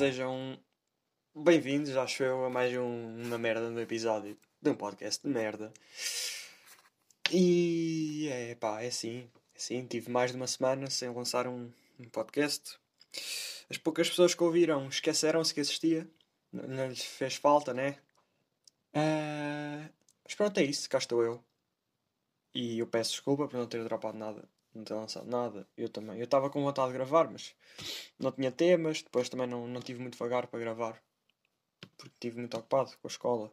Sejam bem-vindos, acho eu, a mais um, uma merda no episódio de um podcast de merda. E é pá, é assim, é assim, tive mais de uma semana sem lançar um, um podcast. As poucas pessoas que ouviram esqueceram-se que existia, não, não lhes fez falta, né? Uh, mas pronto, é isso, cá estou eu. E eu peço desculpa por não ter dropado nada não ter lançado nada. Eu também. Eu estava com vontade de gravar, mas não tinha temas. Depois também não, não tive muito vagar para gravar. Porque estive muito ocupado com a escola.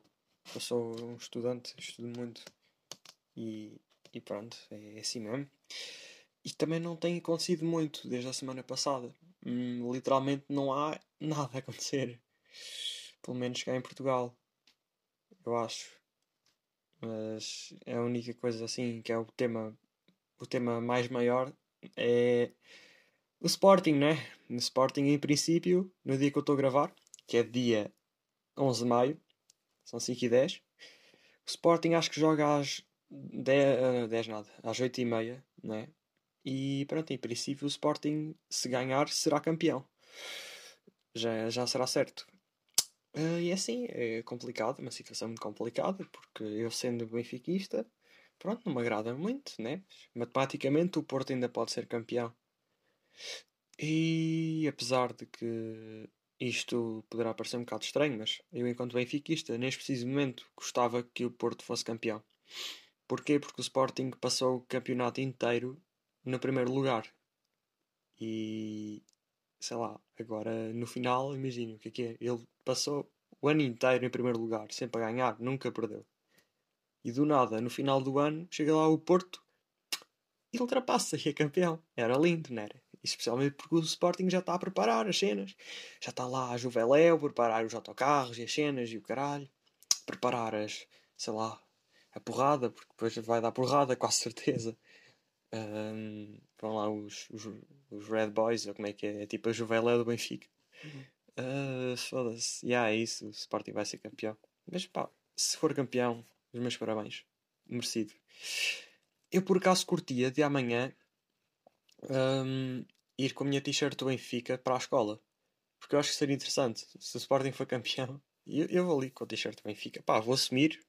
Eu sou um estudante, estudo muito. E, e pronto, é assim mesmo. E também não tem acontecido muito desde a semana passada. Hum, literalmente não há nada a acontecer. Pelo menos cá em Portugal. Eu acho. Mas é a única coisa assim que é o tema o tema mais maior é o Sporting, né? No Sporting, em princípio, no dia que eu estou a gravar, que é dia 11 de maio, são 5 e 10. O Sporting acho que joga às 10, 10 nada, às 8 e meia, né? E pronto, em princípio o Sporting, se ganhar, será campeão. Já, já será certo. Uh, e é assim, é complicado, uma situação muito complicada, porque eu sendo benfiquista, pronto, não me agrada muito, né? Matematicamente o Porto ainda pode ser campeão. E apesar de que isto poderá parecer um bocado estranho, mas eu, enquanto benfiquista, neste preciso momento gostava que o Porto fosse campeão. Porquê? Porque o Sporting passou o campeonato inteiro no primeiro lugar. E sei lá, agora no final, imagino o que é que é. Ele passou o ano inteiro em primeiro lugar, sempre a ganhar, nunca perdeu. E do nada, no final do ano, chega lá o Porto e ultrapassa e é campeão. Era lindo, não era? Especialmente porque o Sporting já está a preparar as cenas. Já está lá a Juveléu, preparar os autocarros e as cenas e o caralho. Preparar as, sei lá, a porrada, porque depois vai dar porrada, com certeza. Um, vão lá os, os, os, Red Boys, ou como é que é? É tipo a Juveléu do Benfica. Uh, Foda-se. E yeah, é isso, o Sporting vai ser campeão. Mas pá, se for campeão, os meus parabéns. Merecido. Eu por acaso curtia de amanhã um, ir com a minha t-shirt do Benfica para a escola. Porque eu acho que seria interessante. Se o Sporting for campeão, eu, eu vou ali com a t-shirt do Benfica. Pá, vou assumir.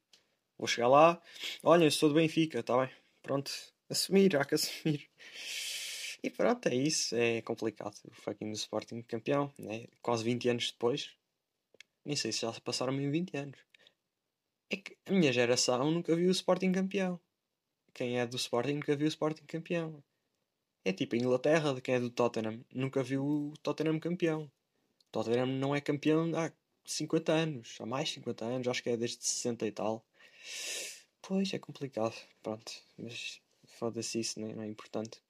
Vou chegar lá. Olha, eu sou do Benfica, tá bem? Pronto. Assumir, há que assumir. E pronto, é isso. É complicado. O fucking do Sporting campeão, né? Quase 20 anos depois. Nem sei se já passaram mesmo 20 anos. É que a minha geração nunca viu o Sporting campeão. Quem é do Sporting nunca viu o Sporting campeão. É tipo a Inglaterra, de quem é do Tottenham, nunca viu o Tottenham campeão. O Tottenham não é campeão há 50 anos, há mais de 50 anos, acho que é desde 60 e tal. Pois é complicado, pronto, mas foda-se isso, não é, não é importante.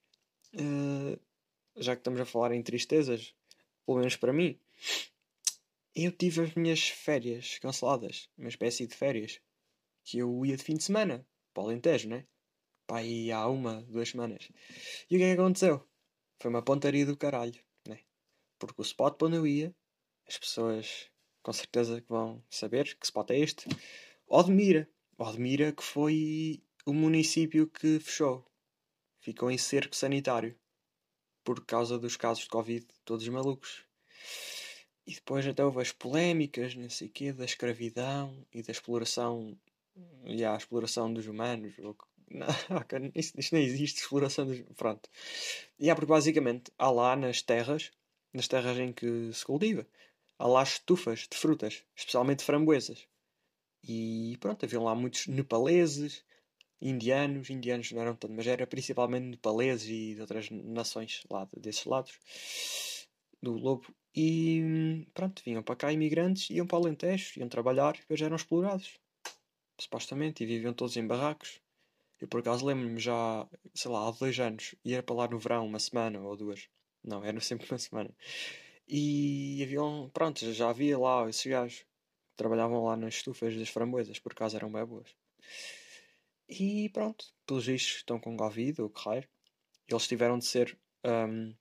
Uh, já que estamos a falar em tristezas, pelo menos para mim, eu tive as minhas férias canceladas, uma espécie de férias, que eu ia de fim de semana, para o Alentejo, né? Pá, aí há uma, duas semanas. E o que é que aconteceu? Foi uma pontaria do caralho, né? Porque o spot para onde eu ia, as pessoas com certeza que vão saber que spot é este, Odmira. Odmira que foi o município que fechou. Ficou em cerco sanitário. Por causa dos casos de Covid, todos malucos. E depois até houve as polémicas, não sei quê, da escravidão e da exploração, e a exploração dos humanos. Ou, não, isto, isto nem existe, exploração dos. Pronto. E há porque basicamente há lá nas terras, nas terras em que se cultiva, há lá estufas de frutas, especialmente framboesas. E pronto, haviam lá muitos nepaleses, indianos, indianos não eram tanto, mas era principalmente nepaleses e de outras nações lá desses lados do Lobo. E pronto, vinham para cá imigrantes, iam para o Alentejo, iam trabalhar depois eram explorados. Supostamente, e viviam todos em barracos. Eu por acaso lembro-me já, sei lá, há dois anos, ia para lá no verão, uma semana ou duas. Não, era sempre uma semana. E haviam, pronto, já havia lá esses gajos. Trabalhavam lá nas estufas das framboesas, por acaso eram bem boas. E pronto, pelos vistos estão com Covid ou raio. Eles tiveram de ser um,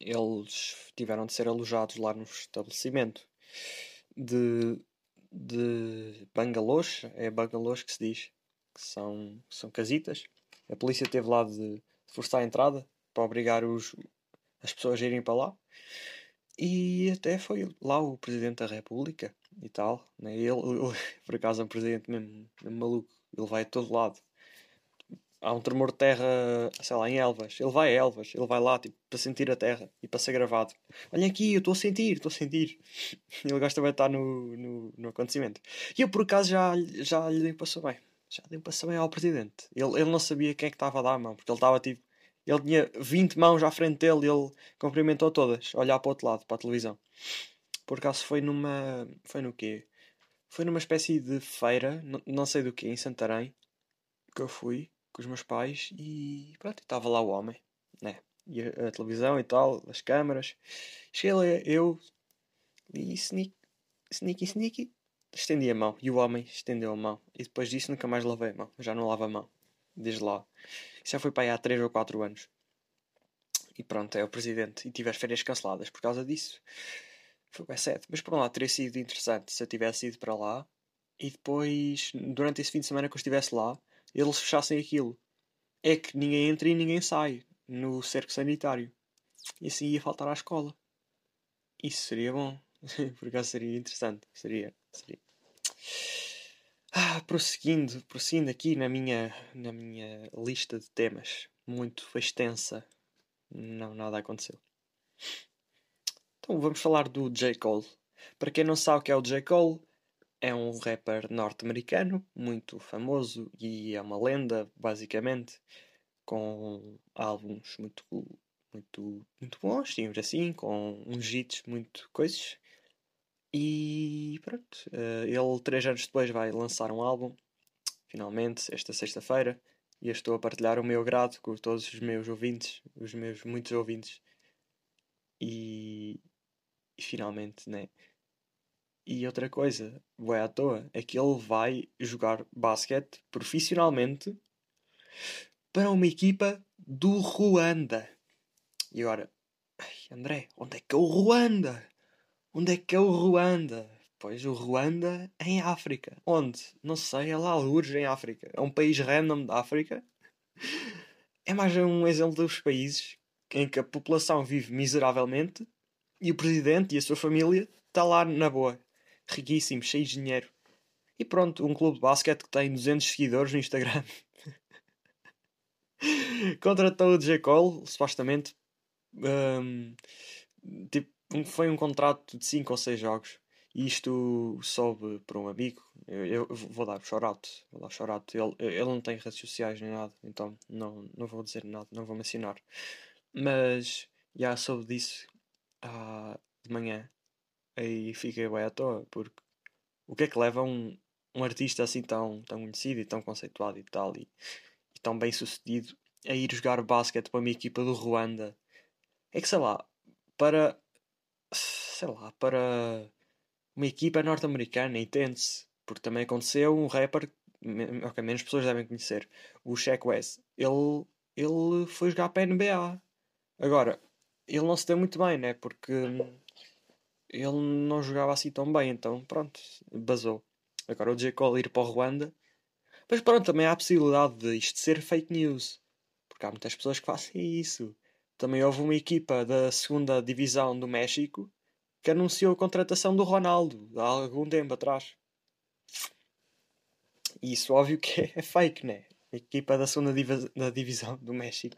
eles tiveram de ser alojados lá no estabelecimento de, de bangalôs, é bangalôs que se diz, que são, são casitas. A polícia teve lá de forçar a entrada para obrigar os, as pessoas a irem para lá. E até foi lá o Presidente da República e tal. Né? Ele, ele, por acaso, é um presidente mesmo, mesmo maluco. Ele vai a todo lado. Há um tremor de terra, sei lá, em Elvas. Ele vai a Elvas, ele vai lá tipo, para sentir a terra e para ser gravado. Olha aqui, eu estou a sentir, estou a sentir. Ele gosta de estar no, no, no acontecimento. E eu, por acaso, já, já lhe passou bem. Já lhe passou bem ao presidente. Ele, ele não sabia quem é que estava a dar a mão, porque ele estava tipo ele tinha 20 mãos à frente dele e ele cumprimentou todas, olhar para o outro lado, para a televisão. Por acaso foi numa. Foi no quê? Foi numa espécie de feira, não, sei do que, em Santarém, que eu fui com os meus pais e pronto, estava lá o homem, né? E a, a, televisão e tal, as câmaras. Cheguei eu e sneak, sneaky, sneaky, estendi a mão. E o homem estendeu a mão. E depois disso nunca mais lavei a mão. Já não lavo a mão. Desde lá. Isso já foi para aí há 3 ou 4 anos. E pronto, é o presidente. E tive as férias canceladas por causa disso. Foi bem certo. Mas por um lado teria sido interessante se eu tivesse ido para lá e depois, durante esse fim de semana que eu estivesse lá, eles fechassem aquilo. É que ninguém entra e ninguém sai no cerco sanitário. E assim ia faltar à escola. Isso seria bom. por acaso seria interessante. Seria. seria. Ah, prosseguindo, prosseguindo aqui na minha, na minha lista de temas, muito extensa, não, nada aconteceu. Então vamos falar do J. Cole. Para quem não sabe o que é o J. Cole, é um rapper norte-americano, muito famoso e é uma lenda, basicamente, com álbuns muito, muito, muito bons, digamos assim, com uns hits muito coisas. E pronto, uh, ele três anos depois vai lançar um álbum, finalmente, esta sexta-feira, e eu estou a partilhar o meu grado com todos os meus ouvintes, os meus muitos ouvintes. E, e finalmente, né? E outra coisa, boa à toa, é que ele vai jogar basquete profissionalmente para uma equipa do Ruanda. E agora, André, onde é que é o Ruanda? Onde é que é o Ruanda? Pois o Ruanda é em África. Onde? Não sei, é lá algures em África. É um país random da África. É mais um exemplo dos países em que a população vive miseravelmente e o presidente e a sua família está lá na boa. Riquíssimo, cheio de dinheiro. E pronto, um clube de basquete que tem 200 seguidores no Instagram. Contratou o J. Cole, supostamente. Um, tipo, foi um contrato de 5 ou 6 jogos. E isto soube por um amigo. Eu, eu vou dar shout-out. Vou dar shout-out. Ele, ele não tem redes sociais nem nada. Então não, não vou dizer nada. Não vou mencionar. Mas já soube disso ah, de manhã. Aí fiquei bem à toa. Porque o que é que leva um, um artista assim tão, tão conhecido e tão conceituado e tal. E, e tão bem sucedido a ir jogar basquete para uma equipa do Ruanda? É que sei lá. Para sei lá, para uma equipa norte-americana, entende-se. Porque também aconteceu um rapper, ok, menos pessoas devem conhecer, o Shaq West. Ele, ele foi jogar para a NBA. Agora, ele não se deu muito bem, né? Porque ele não jogava assim tão bem, então pronto, basou. Agora o J. Cole ir para o Ruanda. Mas pronto, também há a possibilidade de isto ser fake news. Porque há muitas pessoas que fazem isso. Também houve uma equipa da segunda divisão do México que anunciou a contratação do Ronaldo há algum tempo atrás. E isso óbvio que é fake, né? A equipa da segunda div da divisão do México.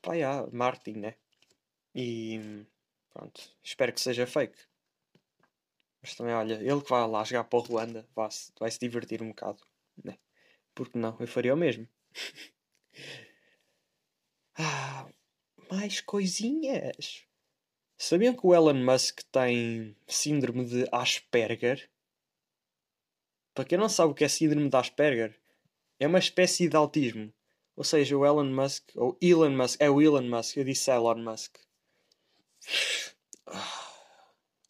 Pá, yeah, marketing, né? E pronto, espero que seja fake. Mas também, olha, ele que vai lá jogar para o Ruanda vai -se, vai se divertir um bocado, né? Porque não, eu faria o mesmo. ah, mais coisinhas. Sabiam que o Elon Musk tem síndrome de Asperger? Para quem não sabe o que é síndrome de Asperger, é uma espécie de autismo. Ou seja, o Elon Musk, ou Elon Musk, é o Elon Musk, eu disse Elon Musk.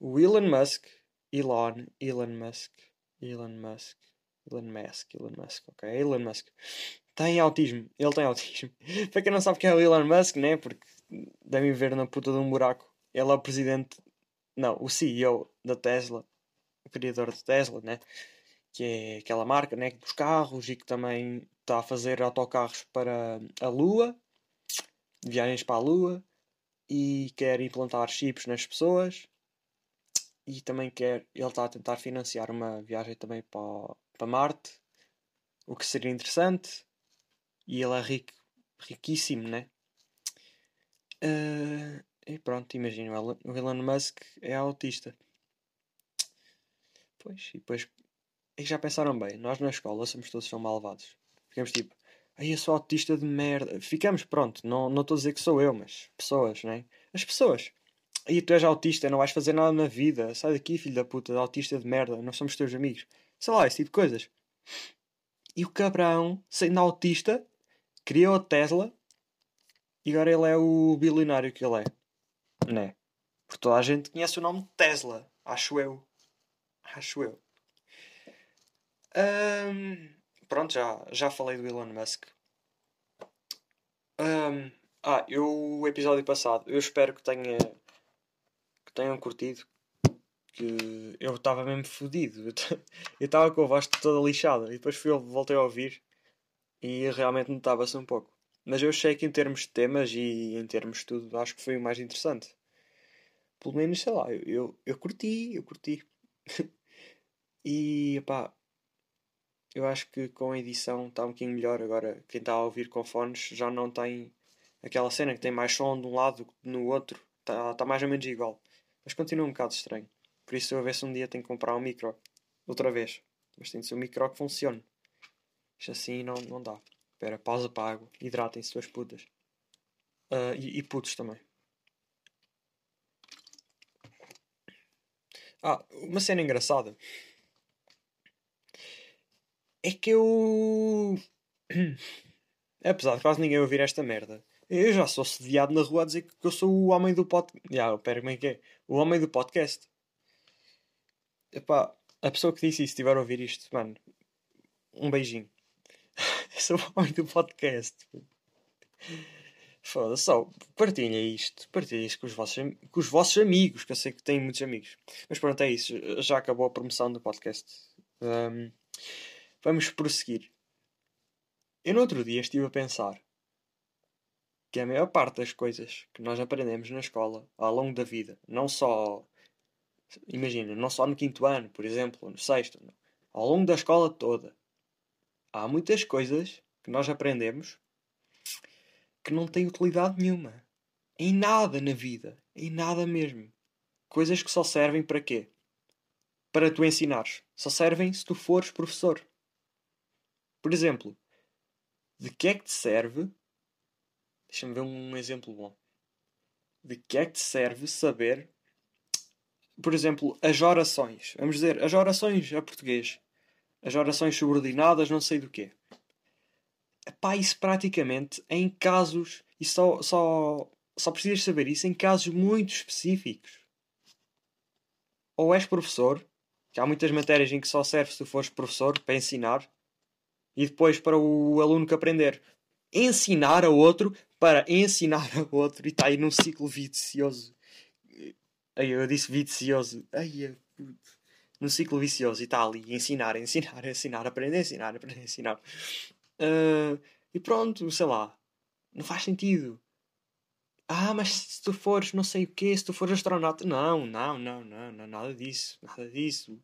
O Elon Musk, Elon, Elon Musk, Elon Musk, Elon Musk, Elon Musk, ok, Elon Musk. Tem autismo, ele tem autismo. Para quem não sabe quem é o Elon Musk, né? Porque devem ver na puta de um buraco. Ele é o presidente, não, o CEO da Tesla, o criador da Tesla, né? Que é aquela marca, né? Dos carros e que também está a fazer autocarros para a Lua, viagens para a Lua. E quer implantar chips nas pessoas e também quer. Ele está a tentar financiar uma viagem também para, para Marte, o que seria interessante. E ele é rico, riquíssimo, né? Uh, e pronto, imagina, o Elon Musk é autista. Pois, e depois. E já pensaram bem, nós na escola somos todos são malvados. Ficamos tipo, aí eu sou autista de merda. Ficamos, pronto, não estou a dizer que sou eu, mas pessoas, né? As pessoas. E tu és autista, não vais fazer nada na vida. Sai daqui, filho da puta, autista de merda, não somos teus amigos. Sei lá, esse tipo de coisas. E o cabrão, sendo autista, criou a Tesla e agora ele é o bilionário que ele é. Né? Porque toda a gente conhece o nome Tesla, acho eu. Acho eu. Um, pronto, já, já falei do Elon Musk. Um, ah, eu, o episódio passado, eu espero que tenha que tenham curtido. Que eu estava mesmo fodido. Eu estava com a voz toda lixada. E depois fui, voltei a ouvir e realmente notava-se um pouco. Mas eu achei que em termos de temas e em termos de tudo, acho que foi o mais interessante. Pelo menos, sei lá, eu, eu, eu curti, eu curti. e pá, eu acho que com a edição está um bocadinho melhor. Agora, quem está a ouvir com fones já não tem aquela cena que tem mais som de um lado que no outro. Está tá mais ou menos igual. Mas continua um bocado estranho. Por isso eu a ver se um dia tenho que comprar um micro. Outra vez. Mas tem de ser um micro que funcione. Isto assim não, não dá. Espera, pausa para água. Hidratem-se, suas putas. Uh, e, e putos também. Ah, uma cena engraçada. É que eu. Apesar de quase ninguém ouvir esta merda, eu já sou sediado na rua a dizer que eu sou o homem do podcast. Já, pera, como é que é? O homem do podcast. Epá, a pessoa que disse isso, estiver a ouvir isto, mano, um beijinho. eu sou o homem do podcast. Foda-se, só partilha isto, partilha isto com os, vossos, com os vossos amigos, que eu sei que têm muitos amigos. Mas pronto, é isso, já acabou a promoção do podcast. Um, vamos prosseguir. Eu no outro dia estive a pensar que a maior parte das coisas que nós aprendemos na escola ao longo da vida, não só, imagina, não só no quinto ano, por exemplo, ou no sexto, não. ao longo da escola toda, há muitas coisas que nós aprendemos que não têm utilidade nenhuma. Em nada na vida. Em nada mesmo. Coisas que só servem para quê? Para tu ensinares. Só servem se tu fores professor. Por exemplo, de que é que te serve Deixa-me ver um exemplo bom. De que é que te serve saber, por exemplo, as orações? Vamos dizer, as orações a português. As orações subordinadas, não sei do quê. Epá, isso praticamente em casos. E só, só, só precisas saber isso em casos muito específicos. Ou és professor, que há muitas matérias em que só serve se tu fores professor para ensinar, e depois para o aluno que aprender ensinar a outro para ensinar a outro e está aí num ciclo vicioso. Aí eu disse vicioso. Ai, puto. Num ciclo vicioso e está ali ensinar, ensinar, ensinar, aprender, ensinar, aprender, ensinar. Uh, e pronto, sei lá. Não faz sentido. Ah, mas se tu fores não sei o quê, se tu fores astronauta. Não, não, não, não, não, nada disso, nada disso.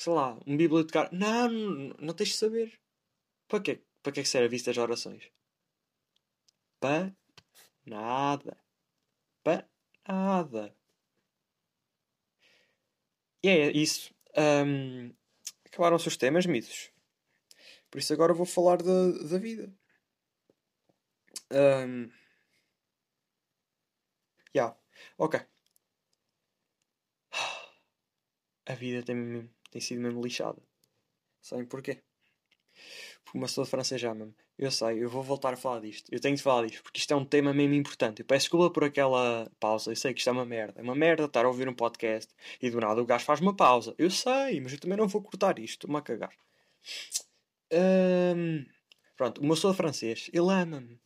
Sei lá, um bibliotecário. Não, não, não tens de saber. Para quê? Para que é que serve isto as orações? Para nada. Para nada. E é isso. Um, Acabaram-se os temas, mitos. Por isso agora vou falar da, da vida. Um, yeah. Ok. A vida tem, tem sido mesmo lixada. Sabem porquê? porque uma pessoa de francês ama-me. Eu sei, eu vou voltar a falar disto. Eu tenho de falar disto, porque isto é um tema mesmo importante. Eu peço desculpa por aquela pausa. Eu sei que isto é uma merda. É uma merda estar a ouvir um podcast e do nada o gajo faz uma pausa. Eu sei, mas eu também não vou cortar isto. Estou-me a cagar. Pronto, o meu de francês, ele ama-me.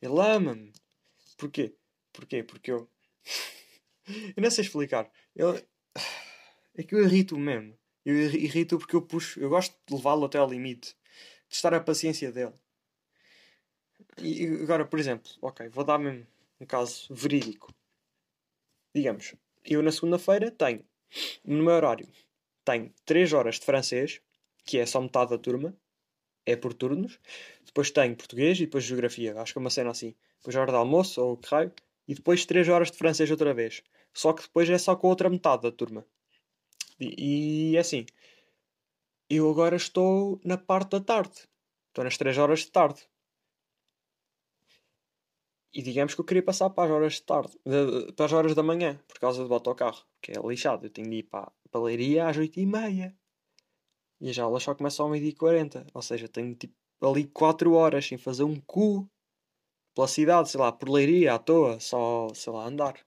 Ele ama-me. Porquê? Porquê? Porque eu. eu não sei explicar. Ele... É que eu irrito mesmo. Eu irrito porque eu puxo. Eu gosto de levá-lo até ao limite testar a paciência dele. E agora, por exemplo, ok, vou dar mesmo um caso verídico. Digamos, eu na segunda-feira tenho, no meu horário, tenho 3 horas de francês, que é só metade da turma, é por turnos. Depois tenho português e depois geografia, acho que é uma cena assim. Depois hora de almoço ou que raio. E depois 3 horas de francês outra vez. Só que depois é só com a outra metade da turma. E, e é assim. Eu agora estou na parte da tarde. Estou nas 3 horas de tarde. E digamos que eu queria passar para as horas de tarde, de, para as horas da manhã, por causa do autocarro, que é lixado. Eu tenho de ir para, a Leiria às 8h30. E as aulas só começam ao meio-dia e 40. Ou seja, tenho tipo ali 4 horas sem fazer um cu pela cidade, sei lá, por Leiria, à toa, só, sei lá, andar.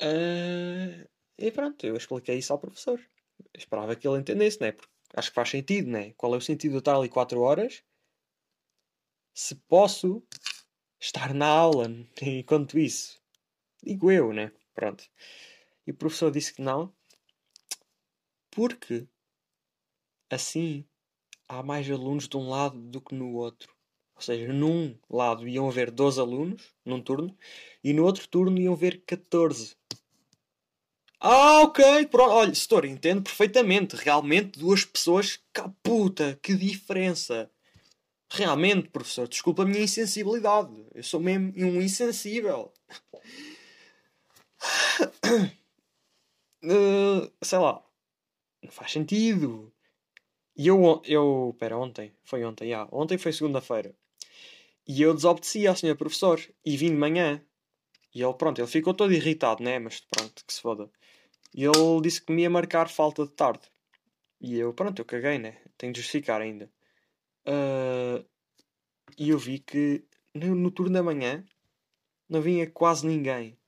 Uh, e pronto, eu expliquei isso ao professor. Eu esperava que ele entendesse, né? Porque acho que faz sentido, né? Qual é o sentido de eu estar ali 4 horas se posso estar na aula enquanto isso? Digo eu, né? Pronto. E o professor disse que não, porque assim há mais alunos de um lado do que no outro. Ou seja, num lado iam haver 12 alunos, num turno, e no outro turno iam haver 14. Ah, ok, pronto. Olha, setor, entendo perfeitamente. Realmente duas pessoas, caputa, que diferença. Realmente, professor, desculpa a minha insensibilidade. Eu sou mesmo um insensível. Uh, sei lá. Não faz sentido. E eu, eu. Pera, ontem. Foi ontem, já. Ontem foi segunda-feira. E eu desobedeci ao senhor professor. E vim de manhã. E ele, pronto, ele ficou todo irritado, né? Mas pronto, que se foda. E ele disse que me ia marcar falta de tarde. E eu, pronto, eu caguei, né? Tenho de justificar ainda. Uh, e eu vi que no, no turno da manhã não vinha quase ninguém.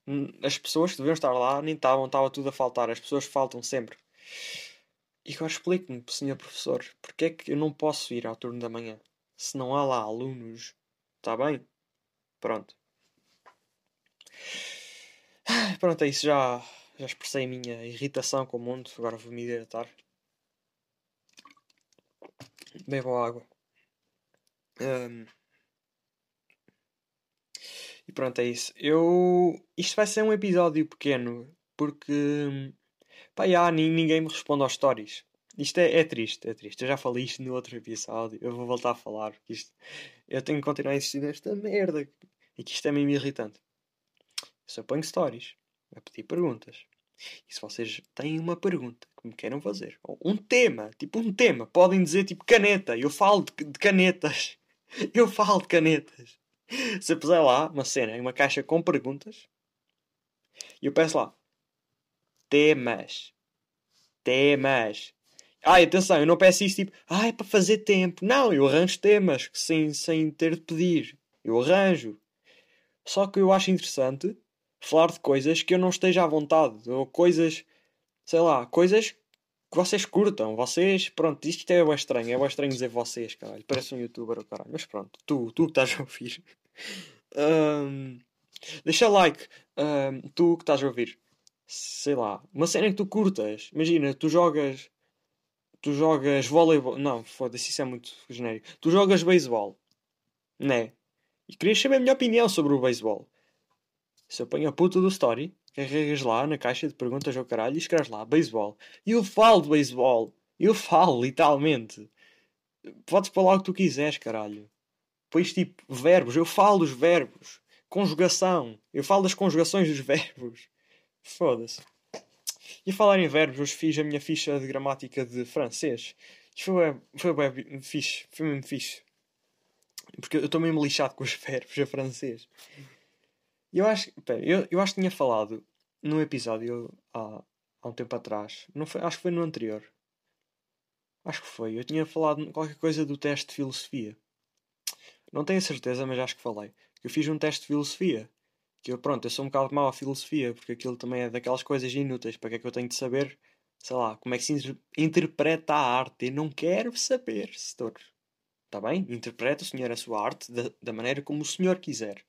As pessoas que deviam estar lá nem estavam, estava tudo a faltar. As pessoas faltam sempre. E agora explique-me, senhor professor, porque é que eu não posso ir ao turno da manhã? Se não há lá alunos. Está bem? Pronto. Pronto, é isso. Já, já expressei a minha irritação com o mundo. Agora vou me hidratar. Bebo água. Um, e pronto, é isso. Eu. Isto vai ser um episódio pequeno porque. Pá, já, ninguém me responde aos stories. Isto é, é, triste, é triste. Eu já falei isto no outro episódio. Eu vou voltar a falar. Porque isto, eu tenho que continuar a insistir nesta merda. E que isto é mesmo irritante. Só ponho stories a pedir perguntas. E se vocês têm uma pergunta que me queiram fazer, ou um tema, tipo um tema, podem dizer tipo caneta. Eu falo de, de canetas. Eu falo de canetas. Se eu puser lá uma cena em uma caixa com perguntas, e eu peço lá temas. Temas. Ai, atenção, eu não peço isso tipo, ai, é para fazer tempo. Não, eu arranjo temas sem, sem ter de pedir. Eu arranjo. Só que eu acho interessante falar de coisas que eu não esteja à vontade. Ou coisas, sei lá, coisas que vocês curtam. Vocês, pronto, isto é bem estranho. É bem estranho dizer vocês, caralho. Parece um youtuber, caralho. Mas pronto, tu, tu que estás a ouvir. Um, deixa like. Um, tu que estás a ouvir. Sei lá, uma cena que tu curtas. Imagina, tu jogas. Tu jogas voleibol. Não, foda-se, isso é muito genérico. Tu jogas beisebol. Né? E querias saber a minha opinião sobre o beisebol. Se eu ponho a puta do story, carregas lá na caixa de perguntas ao caralho e escreves lá beisebol. E eu falo de beisebol. Eu falo, literalmente. Podes falar o que tu quiseres, caralho. Pois tipo, verbos. Eu falo dos verbos. Conjugação. Eu falo das conjugações dos verbos. Foda-se. E a falar em verbos, hoje fiz a minha ficha de gramática de francês. Foi, foi bem fixe. Foi mesmo fixe. Porque eu estou mesmo lixado com os verbos a francês. Eu acho, pera, eu, eu acho que tinha falado num episódio há, há um tempo atrás. Não foi, acho que foi no anterior. Acho que foi. Eu tinha falado qualquer coisa do teste de filosofia. Não tenho certeza, mas acho que falei. Eu fiz um teste de filosofia. Que eu, pronto, eu sou um bocado mau à filosofia, porque aquilo também é daquelas coisas inúteis. Para que é que eu tenho de saber, sei lá, como é que se inter interpreta a arte? Eu não quero saber, setor. Está bem? Interpreta o senhor a sua arte da, da maneira como o senhor quiser.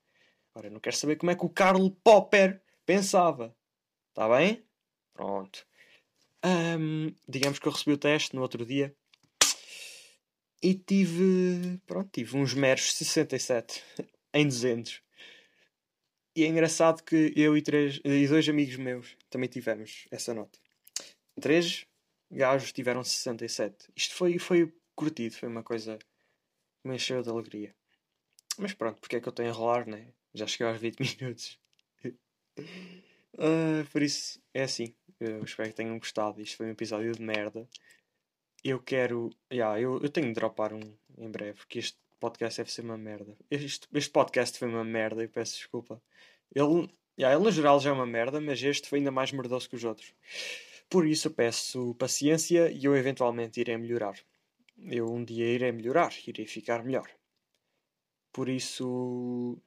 Ora, não quero saber como é que o Karl Popper pensava. Está bem? Pronto. Um, digamos que eu recebi o teste no outro dia e tive. Pronto, tive uns meros 67 em 200. E é engraçado que eu e, três, e dois amigos meus também tivemos essa nota. Três gajos tiveram 67. Isto foi, foi curtido, foi uma coisa que me encheu de alegria. Mas pronto, porque é que eu estou a enrolar, né? Já cheguei aos 20 minutos. uh, por isso, é assim. Eu espero que tenham gostado. Isto foi um episódio de merda. Eu quero. Yeah, eu, eu tenho de dropar um em breve, porque este podcast deve ser uma merda. Este, este podcast foi uma merda e peço desculpa. Ele, yeah, ele no geral já é uma merda, mas este foi ainda mais merdoso que os outros. Por isso peço paciência e eu eventualmente irei melhorar. Eu um dia irei melhorar, irei ficar melhor. Por isso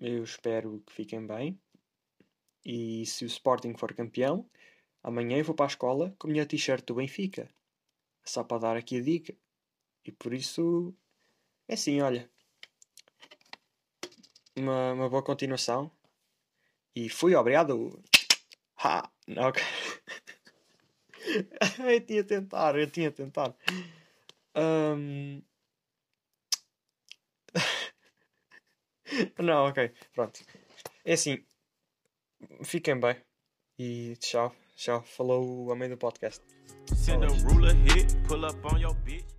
eu espero que fiquem bem. E se o Sporting for campeão, amanhã eu vou para a escola com a minha t-shirt do Benfica. Só para dar aqui a dica. E por isso é assim, olha. Uma, uma boa continuação. E fui, obrigado. Ha! Ok. eu tinha tentar, eu tinha a tentar. Um... Não, ok, pronto. É assim, fiquem bem e tchau, tchau. Falou o homem do podcast. Send a ruler hit, pull up on your bitch.